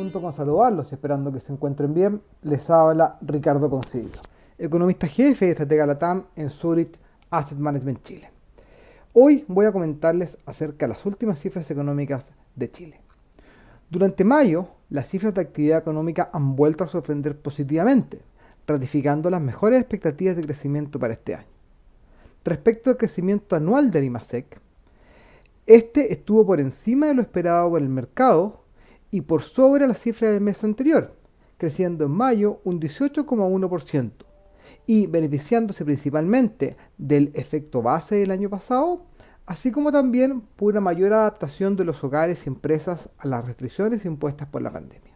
junto con saludarlos esperando que se encuentren bien, les habla Ricardo Concilio, economista jefe de Estratega Latam en Zurich Asset Management Chile. Hoy voy a comentarles acerca de las últimas cifras económicas de Chile. Durante mayo, las cifras de actividad económica han vuelto a sorprender positivamente, ratificando las mejores expectativas de crecimiento para este año. Respecto al crecimiento anual del IMASEC, este estuvo por encima de lo esperado por el mercado y por sobre la cifra del mes anterior, creciendo en mayo un 18,1% y beneficiándose principalmente del efecto base del año pasado, así como también por una mayor adaptación de los hogares y empresas a las restricciones impuestas por la pandemia.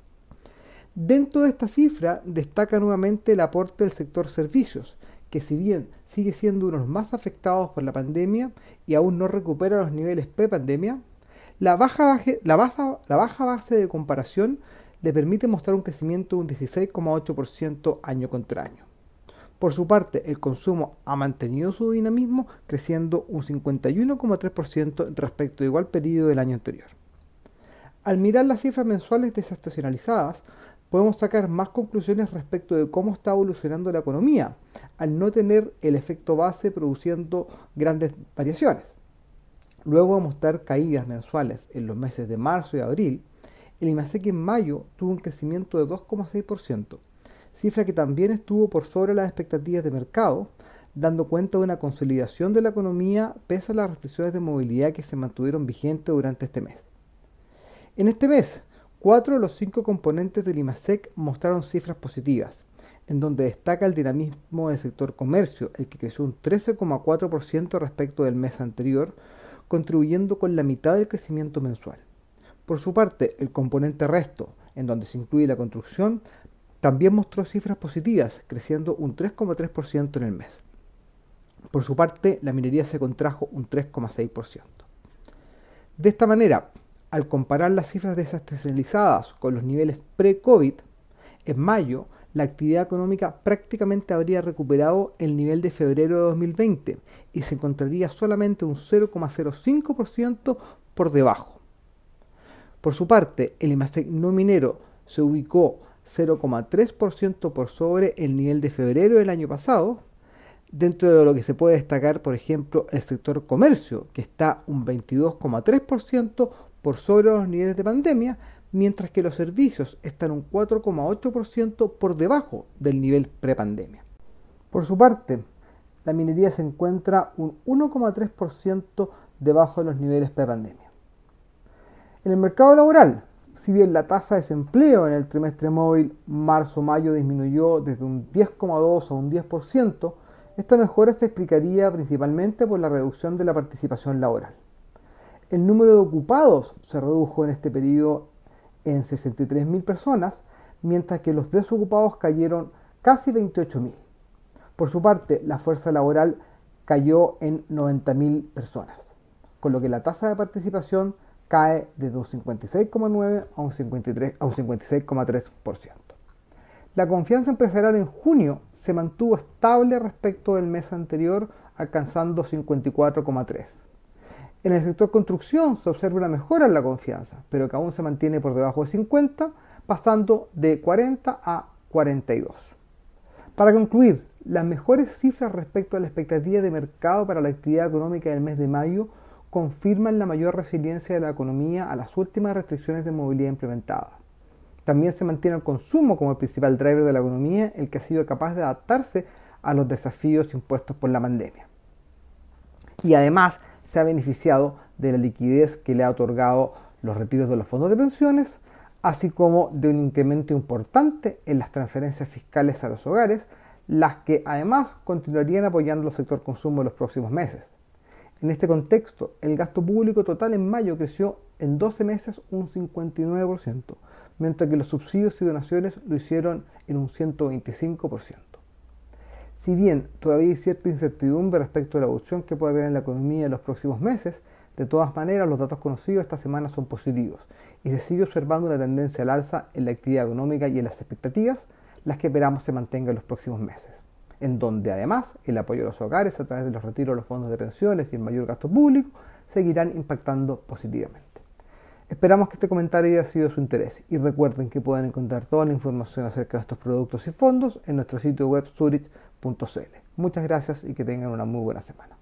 Dentro de esta cifra destaca nuevamente el aporte del sector servicios, que si bien sigue siendo uno de los más afectados por la pandemia y aún no recupera los niveles pre-pandemia, la baja, base de comparación le permite mostrar un crecimiento de un 16,8% año contra año. Por su parte, el consumo ha mantenido su dinamismo, creciendo un 51,3% respecto al igual periodo del año anterior. Al mirar las cifras mensuales desestacionalizadas, podemos sacar más conclusiones respecto de cómo está evolucionando la economía, al no tener el efecto base produciendo grandes variaciones. Luego de mostrar caídas mensuales en los meses de marzo y abril, el IMASEC en mayo tuvo un crecimiento de 2,6%, cifra que también estuvo por sobre las expectativas de mercado, dando cuenta de una consolidación de la economía pese a las restricciones de movilidad que se mantuvieron vigentes durante este mes. En este mes, cuatro de los cinco componentes del IMASEC mostraron cifras positivas, en donde destaca el dinamismo del sector comercio, el que creció un 13,4% respecto del mes anterior, contribuyendo con la mitad del crecimiento mensual. Por su parte, el componente resto, en donde se incluye la construcción, también mostró cifras positivas, creciendo un 3,3% en el mes. Por su parte, la minería se contrajo un 3,6%. De esta manera, al comparar las cifras desestacionalizadas con los niveles pre-COVID, en mayo la actividad económica prácticamente habría recuperado el nivel de febrero de 2020 y se encontraría solamente un 0,05% por debajo. Por su parte, el IMASEC no minero se ubicó 0,3% por sobre el nivel de febrero del año pasado, dentro de lo que se puede destacar, por ejemplo, el sector comercio, que está un 22,3% por sobre los niveles de pandemia, mientras que los servicios están un 4,8% por debajo del nivel prepandemia. Por su parte, la minería se encuentra un 1,3% debajo de los niveles prepandemia. En el mercado laboral, si bien la tasa de desempleo en el trimestre móvil marzo-mayo disminuyó desde un 10,2 a un 10%, esta mejora se explicaría principalmente por la reducción de la participación laboral. El número de ocupados se redujo en este periodo en 63.000 personas, mientras que los desocupados cayeron casi 28.000. Por su parte, la fuerza laboral cayó en 90.000 personas, con lo que la tasa de participación cae de un 56,9 a un 56,3%. La confianza empresarial en junio se mantuvo estable respecto del mes anterior, alcanzando 54,3. En el sector construcción se observa una mejora en la confianza, pero que aún se mantiene por debajo de 50, pasando de 40 a 42. Para concluir, las mejores cifras respecto a la expectativa de mercado para la actividad económica del mes de mayo confirman la mayor resiliencia de la economía a las últimas restricciones de movilidad implementadas. También se mantiene el consumo como el principal driver de la economía, el que ha sido capaz de adaptarse a los desafíos impuestos por la pandemia. Y además, se ha beneficiado de la liquidez que le ha otorgado los retiros de los fondos de pensiones, así como de un incremento importante en las transferencias fiscales a los hogares, las que además continuarían apoyando el sector consumo en los próximos meses. En este contexto, el gasto público total en mayo creció en 12 meses un 59%, mientras que los subsidios y donaciones lo hicieron en un 125%. Si bien todavía hay cierta incertidumbre respecto a la evolución que puede haber en la economía en los próximos meses, de todas maneras los datos conocidos esta semana son positivos y se sigue observando una tendencia al alza en la actividad económica y en las expectativas, las que esperamos se mantengan en los próximos meses, en donde además el apoyo a los hogares a través de los retiros de los fondos de pensiones y el mayor gasto público seguirán impactando positivamente. Esperamos que este comentario haya sido de su interés y recuerden que pueden encontrar toda la información acerca de estos productos y fondos en nuestro sitio web zurich.cl. Muchas gracias y que tengan una muy buena semana.